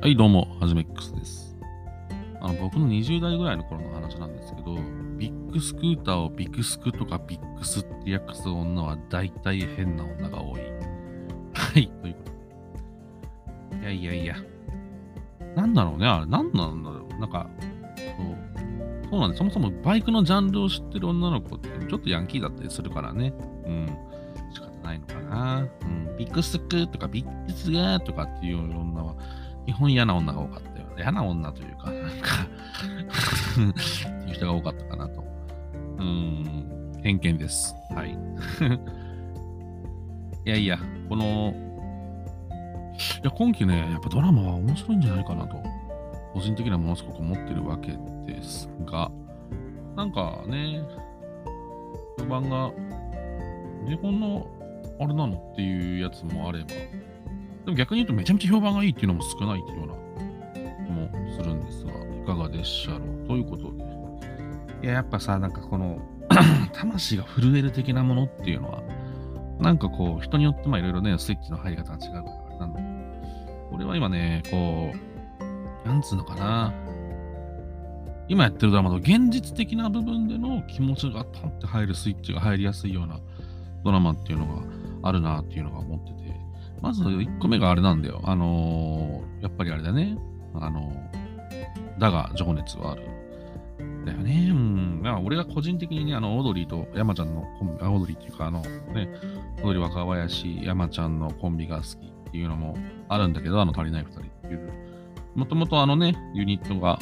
はい、どうも、はじめっくすです。あの、僕の20代ぐらいの頃の話なんですけど、ビッグスクーターをビクスクとかビックスって訳す女は大体変な女が多い。はい、ということで。いやいやいや。なんだろうね、あれ、なんなんだろう。なんか、そう、そうなんです。そもそもバイクのジャンルを知ってる女の子ってちょっとヤンキーだったりするからね。うん。仕方ないのかな。うん。ビッグスクとかビッグスガーとかっていう女は、基本嫌な女が多かったよ。嫌な女というか、なんかっていう人が多かったかなと。うん、偏見です。はい。いやいや、この、いや、今期ね、やっぱドラマは面白いんじゃないかなと、個人的にはものすごく思ってるわけですが、なんかね、評判が、日本のあれなのっていうやつもあれば、でも逆に言うとめちゃめちゃ評判がいいっていうのも少ないっていうような気もするんですが、いかがでしょう？ということ？で。いや、やっぱさ、なんかこの、魂が震える的なものっていうのは、なんかこう、人によってまあいろいろね、スイッチの入り方が違うから、あれなんだけど、俺は今ね、こう、なんつうのかな、今やってるドラマの現実的な部分での気持ちがパンって入るスイッチが入りやすいようなドラマっていうのがあるなっていうのが思ってて、まず1個目があれなんだよ。あのーやっぱりあれだね。あのーだが情熱はある。だよね。うん。まあ、俺が個人的にね、あの、オードリーと山ちゃんのコンビ、あオードリーっていうか、あの、ね、オードリー若林、山ちゃんのコンビが好きっていうのもあるんだけど、あの、足りない二人っていう。もともとあのね、ユニットが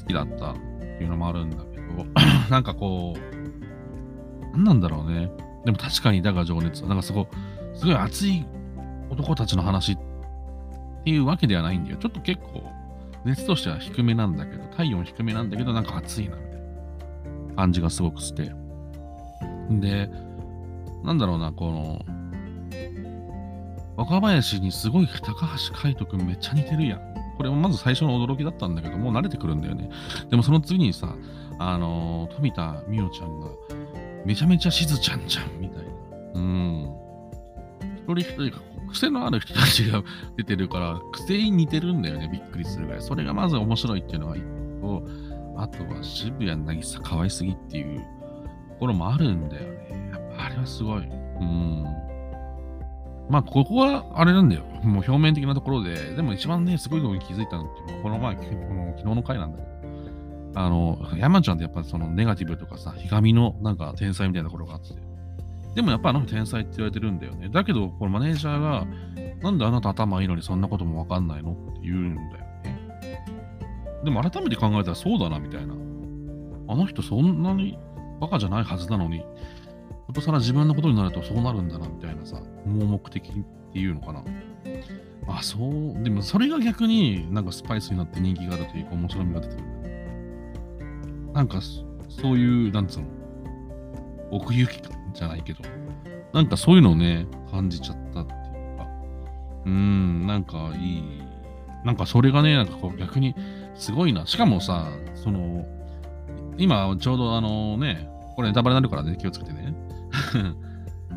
好きだったっていうのもあるんだけど、なんかこう、なんなんだろうね。でも確かにだが情熱は、なんかすごい、すごい熱い男たちの話っていうわけではないんだよ。ちょっと結構、熱としては低めなんだけど、体温低めなんだけど、なんか熱いな、みたいな感じがすごくして。で、なんだろうな、この、若林にすごい高橋海人くんめっちゃ似てるやん。これもまず最初の驚きだったんだけど、もう慣れてくるんだよね。でもその次にさ、あのー富田美桜ちゃんが、めちゃめちゃしずちゃんじゃん、みたいな。うん。一人一人が癖のある人たちが出てるから、癖に似てるんだよね、びっくりするぐらい。それがまず面白いっていうのが一個、あとは渋谷渚可愛すぎっていうところもあるんだよね。やっぱあれはすごい。うん。まあ、ここはあれなんだよ。もう表面的なところで、でも一番ね、すごいのに気づいたのっていうのは、この前、この昨日の回なんだけど、あの、山ちゃんってやっぱそのネガティブとかさ、ひがみのなんか天才みたいなところがあって、でもやっぱあの天才って言われてるんだよね。だけど、このマネージャーが、なんであなた頭いいのにそんなこともわかんないの？って言うんだよね。でも改めて考えたらそうだな、みたいな。あの人そんなにバカじゃないはずなのに、ことさら自分のことになるとそうなるんだな、みたいなさ、盲目的っていうのかな。あ、そう、でもそれが逆になんかスパイスになって人気があるというか面白みが出てる。なんかそういう、なんつうの、奥行きじゃないけど、なんかそういうのをね、感じちゃったっていうか、うーん、なんかいい、なんかそれがね、なんかこう逆にすごいな。しかもさ、その、今ちょうどあのね、これネタバレになるからね、気をつけてね。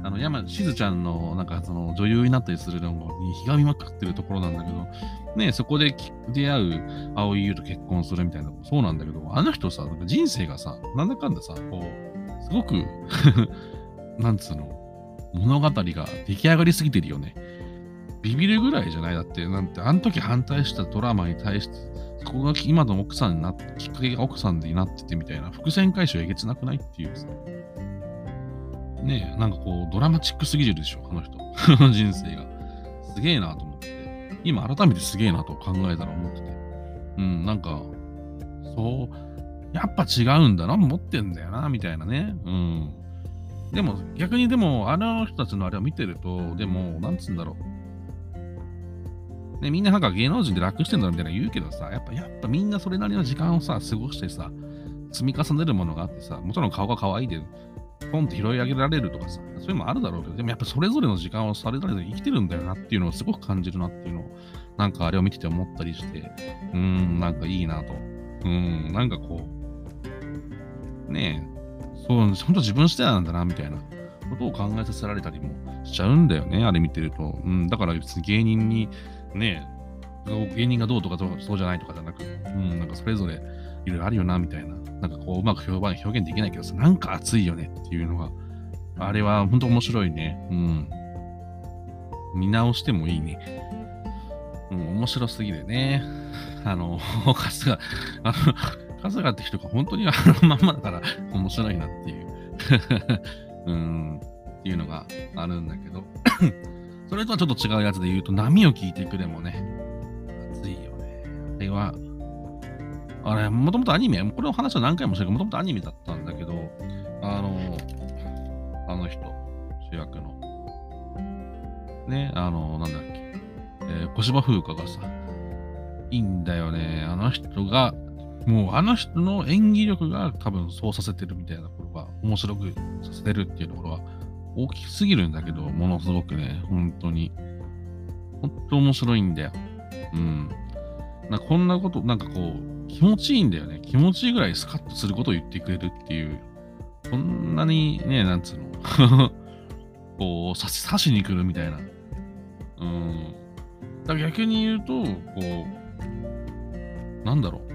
あの、山、しずちゃんの、なんかその女優になったりするのにひがみまくってるところなんだけど、ね、そこで出会う蒼井優と結婚するみたいなそうなんだけど、あの人さ、なんか人生がさ、なんだかんださ、こう、すごく、なんつうの、物語が出来上がりすぎてるよね。ビビるぐらいじゃない？だって、なんて、あの時反対したドラマに対して、そこが今の奥さんになって、きっかけが奥さんになっててみたいな、伏線回収えげつなくないっていうさ。ねえ、なんかこう、ドラマチックすぎるでしょ、あの人。人生が。すげえなと思って。今改めてすげえなと考えたら思ってて。うん、なんか、そう、やっぱ違うんだな、持ってんだよな、みたいなね。うん。でも、逆にでも、あの人たちのあれを見てると、でも、なんつうんだろう。ね、みんななんか芸能人で楽してんだろみたいな言うけどさ、やっぱ、やっぱみんなそれなりの時間をさ、過ごしてさ、積み重ねるものがあってさ、もちろん顔が可愛いで、ポンって拾い上げられるとかさ、そういうのもあるだろうけど、でもやっぱそれぞれの時間をされぞれで生きてるんだよなっていうのをすごく感じるなっていうのを、なんかあれを見てて思ったりして、うーん、なんかいいなと。うーん、なんかこう、ねえ、そう、本当自分次第なんだな、みたいなことを考えさせられたりもしちゃうんだよね、あれ見てると。うん、だから別に芸人にね、芸人がどうとかそうじゃないとかじゃなく、うん、なんかそれぞれいろいろあるよな、みたいな。なんかこう、うまく表現できないけどさ、なんか熱いよねっていうのが、あれは本当面白いね。うん。見直してもいいね。うん、面白すぎるね。あの、春日、あの、春日って人が本当にあのまんまだから面白いなっていう。うん、っていうのがあるんだけど。それとはちょっと違うやつで言うと、波を聞いてくれもね、熱いよね。あれは、あれ、もともとアニメ、これの話は何回もしたけど、もともとアニメだったんだけど、あの、あの人、主役の、ね、あの、なんだっけ、えー、小芝風花がさ、いいんだよね。あの人が、もうあの人の演技力が多分そうさせてるみたいなところが面白くさせてるっていうところは大きすぎるんだけど、ものすごくね、本当に。本当面白いんだよ。うん。なこんなこと、なんかこう、気持ちいいんだよね。気持ちいいぐらいスカッとすることを言ってくれるっていう。こんなにね、なんつうの こう、刺し刺しに来るみたいな。うん。だ逆に言うと、こう、なんだろう。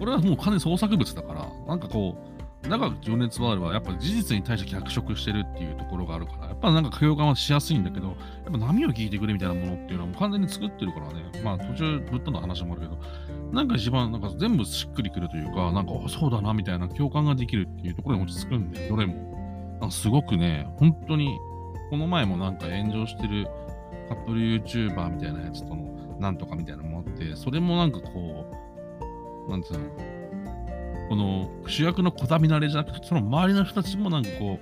これはもう完全創作物だから、なんかこう、長く情熱はあれば、やっぱ事実に対して脚色してるっていうところがあるから、やっぱなんか共感はしやすいんだけど、やっぱ波を聞いてくれみたいなものっていうのはもう完全に作ってるからね、まあ途中ぶっ飛んだ話もあるけど、なんか一番なんか全部しっくりくるというか、なんかそうだなみたいな共感ができるっていうところに落ち着くんで、どれも。なんかすごくね、本当に、この前もなんか炎上してるカップル YouTuber みたいなやつとのなんとかみたいなのもあって、それもなんかこう、なんつうの、この主役のこだみ慣れじゃなくて、その周りの人たちもなんかこ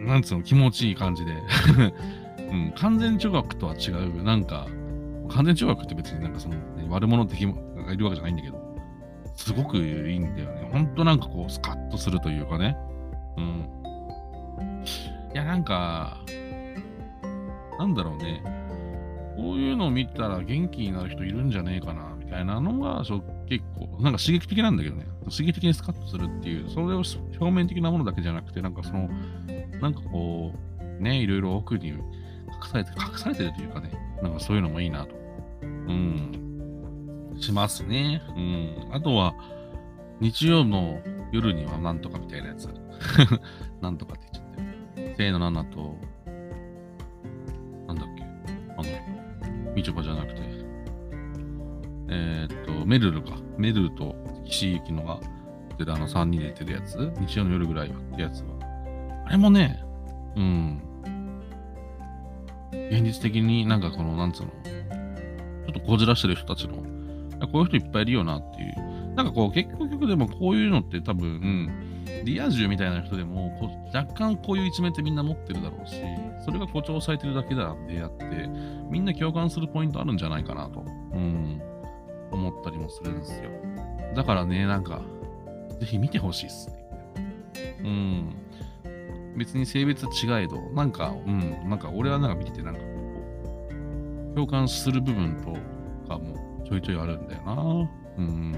う、なんつうの、気持ちいい感じで、うん、完全中学とは違う、なんか、完全中学って別になんかその、ね、悪者的がいるわけじゃないんだけど、すごくいいんだよね。ほんとなんかこう、スカッとするというかね。うん。いや、なんか、なんだろうね、こういうのを見たら元気になる人いるんじゃねえかな、みたいなのが結構、なんか刺激的なんだけどね、刺激的にスカッとするっていう、それを表面的なものだけじゃなくて、なんかその、なんかこう、ね、いろいろ奥に隠されて、隠されてるというかね、なんかそういうのもいいなと。うん。しますね。うん。あとは、日曜の夜にはなんとかみたいなやつ。なんとかって言っちゃって。せーの7と、なんだっけ、あのみちょぱじゃなくて、えー、っと、メルルか。メルルと岸井ゆきのが出てあの3人で出てるやつ、日曜の夜ぐらいはってやつは。あれもね、うん。現実的になんかこの、なんつうの、ちょっとこじらしてる人たちの、こういう人いっぱいいるよなっていう。なんかこう、結局でもこういうのって多分、リア充みたいな人でもこう若干こういう一面ってみんな持ってるだろうし、それが誇張されてるだけだであって、みんな共感するポイントあるんじゃないかなと、うん、思ったりもするんですよ。だからね、なんか、ぜひ見てほしいっすね。うん。別に性別違えど、なんか、うん、なんか俺はなんか見てて、なんかこう、共感する部分とかもちょいちょいあるんだよな。うん。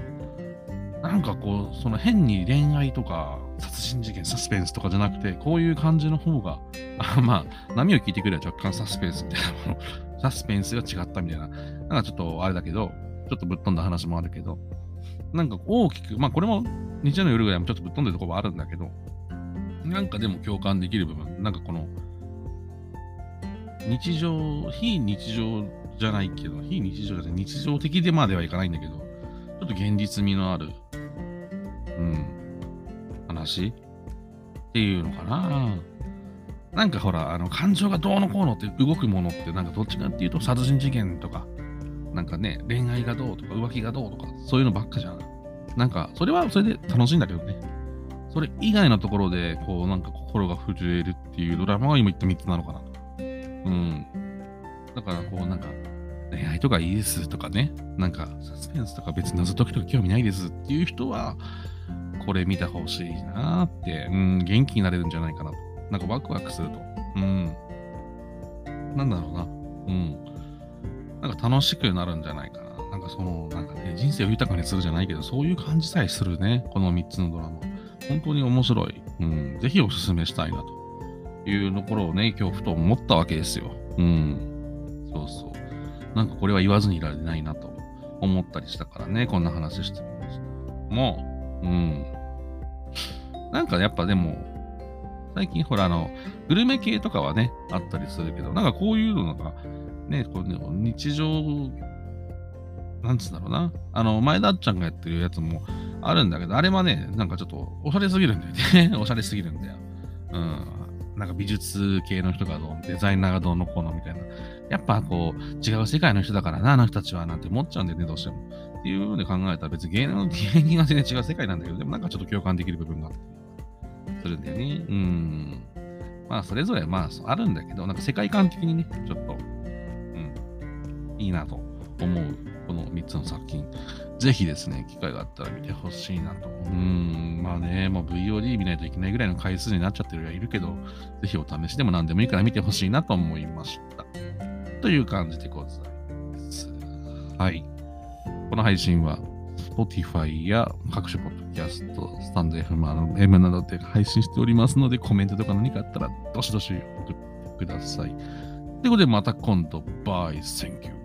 なんかこう、その変に恋愛とか、殺人事件、サスペンスとかじゃなくて、こういう感じの方が、あまあ、波を聞いてくれば若干サスペンスみたいなもの、サスペンスが違ったみたいな、なんかちょっとあれだけど、ちょっとぶっ飛んだ話もあるけど、なんか大きく、まあこれも日曜の夜ぐらいもちょっとぶっ飛んでるところはあるんだけど、なんかでも共感できる部分、なんかこの、日常、非日常じゃないけど、非日常じゃない、日常的でまではいかないんだけど、ちょっと現実味のある、うん、話？っていうのかな。なんかほら、あの、感情がどうのこうのって動くものって、なんかどっちかっていうと殺人事件とか、なんかね、恋愛がどうとか浮気がどうとか、そういうのばっかじゃん。なんか、それはそれで楽しいんだけどね。それ以外のところで、こう、なんか心が震えるっていうドラマは今言った3つなのかなと。うん。だから、こう、なんか、恋愛とかいいですとかね、なんか、サスペンスとか別に謎解きとか興味ないですっていう人は、これ見てほしいなって、うん、元気になれるんじゃないかなと。なんかワクワクすると。うん。なんだろうな。うん。なんか楽しくなるんじゃないかな。なんかその、なんかね、人生を豊かにするじゃないけど、そういう感じさえするね。この3つのドラマ。本当に面白い。うん。ぜひおすすめしたいなというところをね、今日ふと思ったわけですよ。うん。そうそう。なんかこれは言わずにいられないなと思ったりしたからね、こんな話してみました。もう、うん。なんかやっぱでも、最近ほらあの、グルメ系とかはね、あったりするけど、なんかこういうのが、ね、こうね日常、なんつうんだろうな。あの、前田っちゃんがやってるやつもあるんだけど、あれはね、なんかちょっとおしゃれすぎるんだよね。おしゃれすぎるんだよ。うん。なんか美術系の人がどう、デザイナーがどうのこうのみたいな。やっぱこう、違う世界の人だからな、あの人たちは、なんて思っちゃうんだよね、どうしても。っていうので考えたら別に芸能、芸人は全然違う世界なんだけど、でもなんかちょっと共感できる部分があったりするんだよね。うん。まあ、それぞれ、まあ、あるんだけど、なんか世界観的にね、ちょっと、うん、いいなと思う、この3つの作品。ぜひですね、機会があったら見てほしいなと。うん、まあね、もう VOD 見ないといけないぐらいの回数になっちゃってるはいるけど、ぜひお試しでも何でもいいから見てほしいなと思いました。という感じでございます。はい。この配信は Spotify や各種ポッドキャスト、スタンド FM の、M などで配信しておりますので、コメントとか何かあったら、どしどし送ってください。ということで、また今度、バイ、センキュー。